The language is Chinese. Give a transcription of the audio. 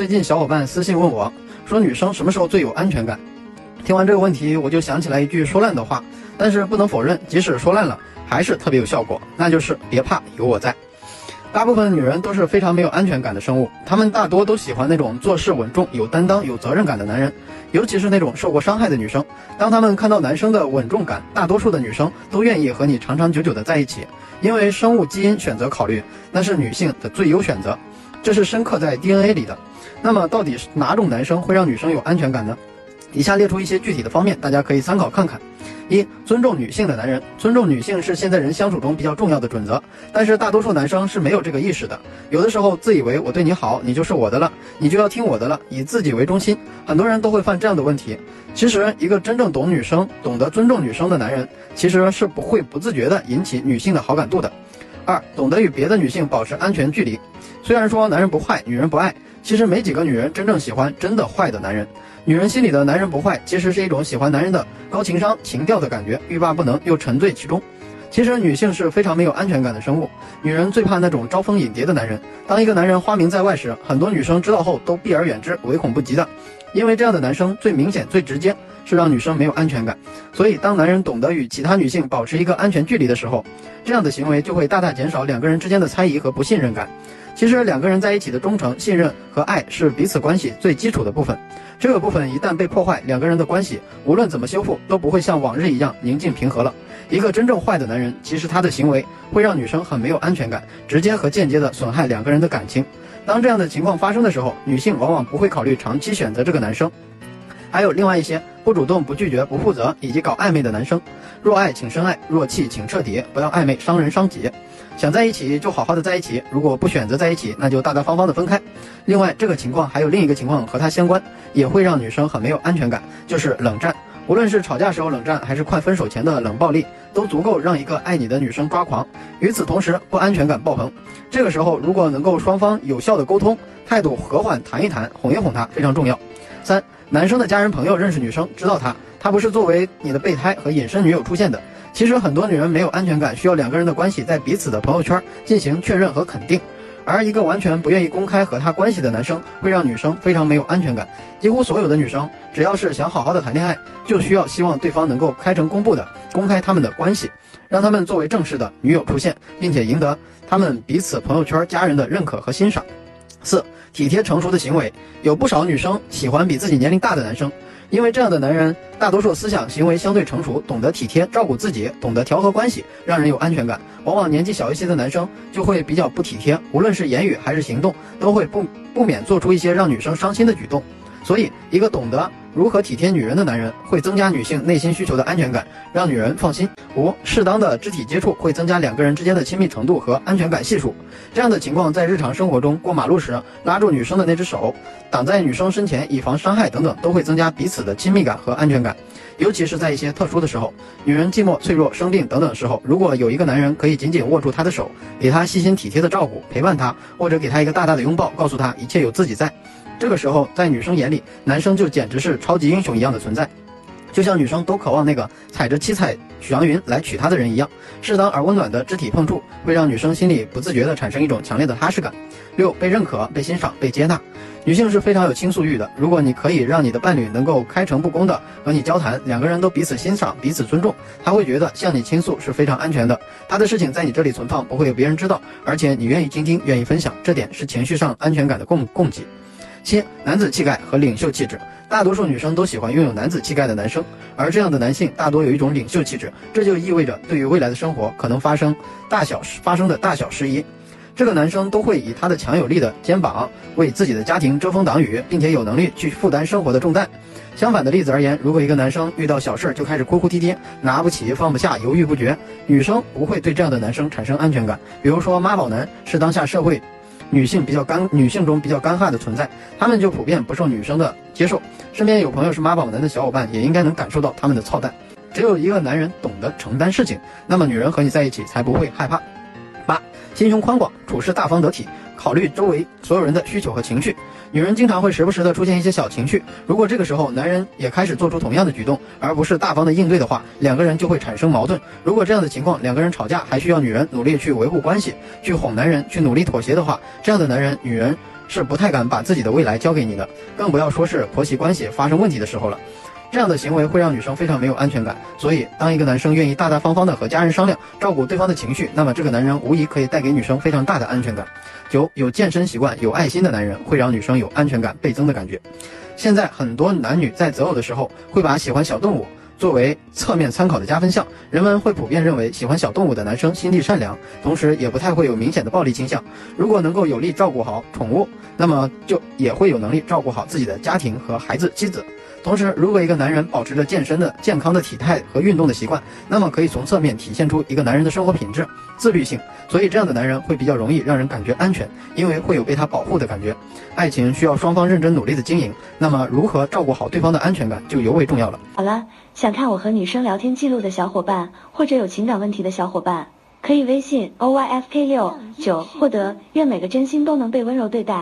最近小伙伴私信问我，说女生什么时候最有安全感？听完这个问题，我就想起来一句说烂的话，但是不能否认，即使说烂了，还是特别有效果，那就是别怕，有我在。大部分女人都是非常没有安全感的生物，她们大多都喜欢那种做事稳重、有担当、有责任感的男人，尤其是那种受过伤害的女生。当她们看到男生的稳重感，大多数的女生都愿意和你长长久久的在一起，因为生物基因选择考虑，那是女性的最优选择，这是深刻在 DNA 里的。那么，到底是哪种男生会让女生有安全感呢？以下列出一些具体的方面，大家可以参考看看。一、尊重女性的男人，尊重女性是现在人相处中比较重要的准则，但是大多数男生是没有这个意识的。有的时候自以为我对你好，你就是我的了，你就要听我的了，以自己为中心，很多人都会犯这样的问题。其实，一个真正懂女生、懂得尊重女生的男人，其实是不会不自觉地引起女性的好感度的。二、懂得与别的女性保持安全距离。虽然说男人不坏，女人不爱。其实没几个女人真正喜欢真的坏的男人，女人心里的男人不坏，其实是一种喜欢男人的高情商、情调的感觉，欲罢不能又沉醉其中。其实女性是非常没有安全感的生物，女人最怕那种招蜂引蝶的男人。当一个男人花名在外时，很多女生知道后都避而远之，唯恐不及的，因为这样的男生最明显、最直接是让女生没有安全感。所以当男人懂得与其他女性保持一个安全距离的时候，这样的行为就会大大减少两个人之间的猜疑和不信任感。其实两个人在一起的忠诚、信任和爱是彼此关系最基础的部分。这个部分一旦被破坏，两个人的关系无论怎么修复都不会像往日一样宁静平和了。一个真正坏的男人，其实他的行为会让女生很没有安全感，直接和间接的损害两个人的感情。当这样的情况发生的时候，女性往往不会考虑长期选择这个男生。还有另外一些不主动、不拒绝、不负责以及搞暧昧的男生，若爱请深爱，若弃请彻底，不要暧昧伤人伤己。想在一起就好好的在一起，如果不选择在一起，那就大大方方的分开。另外，这个情况还有另一个情况和它相关，也会让女生很没有安全感，就是冷战。无论是吵架时候冷战，还是快分手前的冷暴力，都足够让一个爱你的女生抓狂。与此同时，不安全感爆棚。这个时候，如果能够双方有效的沟通，态度和缓，谈一谈，哄一哄她，非常重要。三，男生的家人朋友认识女生，知道她，她不是作为你的备胎和隐身女友出现的。其实很多女人没有安全感，需要两个人的关系在彼此的朋友圈进行确认和肯定。而一个完全不愿意公开和他关系的男生，会让女生非常没有安全感。几乎所有的女生，只要是想好好的谈恋爱，就需要希望对方能够开诚公布的公开他们的关系，让他们作为正式的女友出现，并且赢得他们彼此朋友圈家人的认可和欣赏。四、体贴成熟的行为，有不少女生喜欢比自己年龄大的男生。因为这样的男人，大多数思想行为相对成熟，懂得体贴照顾自己，懂得调和关系，让人有安全感。往往年纪小一些的男生就会比较不体贴，无论是言语还是行动，都会不不免做出一些让女生伤心的举动。所以，一个懂得如何体贴女人的男人，会增加女性内心需求的安全感，让女人放心。五、适当的肢体接触会增加两个人之间的亲密程度和安全感系数。这样的情况在日常生活中，过马路时拉住女生的那只手，挡在女生身前以防伤害等等，都会增加彼此的亲密感和安全感。尤其是在一些特殊的时候，女人寂寞、脆弱、生病等等时候，如果有一个男人可以紧紧握住她的手，给她细心体贴的照顾、陪伴她，或者给她一个大大的拥抱，告诉她一切有自己在。这个时候，在女生眼里，男生就简直是超级英雄一样的存在，就像女生都渴望那个踩着七彩许阳云来娶她的人一样。适当而温暖的肢体碰触，会让女生心里不自觉地产生一种强烈的踏实感。六、被认可、被欣赏、被接纳。女性是非常有倾诉欲的。如果你可以让你的伴侣能够开诚布公地和你交谈，两个人都彼此欣赏、彼此尊重，他会觉得向你倾诉是非常安全的。他的事情在你这里存放，不会有别人知道，而且你愿意倾听、愿意分享，这点是情绪上安全感的供供给。七、男子气概和领袖气质，大多数女生都喜欢拥有男子气概的男生，而这样的男性大多有一种领袖气质，这就意味着对于未来的生活可能发生大小发生的大小事宜，这个男生都会以他的强有力的肩膀为自己的家庭遮风挡雨，并且有能力去负担生活的重担。相反的例子而言，如果一个男生遇到小事就开始哭哭啼啼，拿不起放不下，犹豫不决，女生不会对这样的男生产生安全感。比如说妈宝男是当下社会。女性比较干，女性中比较干旱的存在，他们就普遍不受女生的接受。身边有朋友是妈宝男的小伙伴，也应该能感受到他们的操蛋。只有一个男人懂得承担事情，那么女人和你在一起才不会害怕。心胸宽广，处事大方得体。考虑周围所有人的需求和情绪，女人经常会时不时的出现一些小情绪。如果这个时候男人也开始做出同样的举动，而不是大方的应对的话，两个人就会产生矛盾。如果这样的情况，两个人吵架还需要女人努力去维护关系，去哄男人，去努力妥协的话，这样的男人，女人是不太敢把自己的未来交给你的，更不要说是婆媳关系发生问题的时候了。这样的行为会让女生非常没有安全感。所以，当一个男生愿意大大方方的和家人商量，照顾对方的情绪，那么这个男人无疑可以带给女生非常大的安全感。九，有健身习惯、有爱心的男人会让女生有安全感倍增的感觉。现在很多男女在择偶的时候，会把喜欢小动物。作为侧面参考的加分项，人们会普遍认为喜欢小动物的男生心地善良，同时也不太会有明显的暴力倾向。如果能够有力照顾好宠物，那么就也会有能力照顾好自己的家庭和孩子、妻子。同时，如果一个男人保持着健身的健康的体态和运动的习惯，那么可以从侧面体现出一个男人的生活品质、自律性。所以，这样的男人会比较容易让人感觉安全，因为会有被他保护的感觉。爱情需要双方认真努力的经营，那么如何照顾好对方的安全感就尤为重要了。好了，想看我和女生聊天记录的小伙伴，或者有情感问题的小伙伴，可以微信 o y f k 六九获得。愿每个真心都能被温柔对待。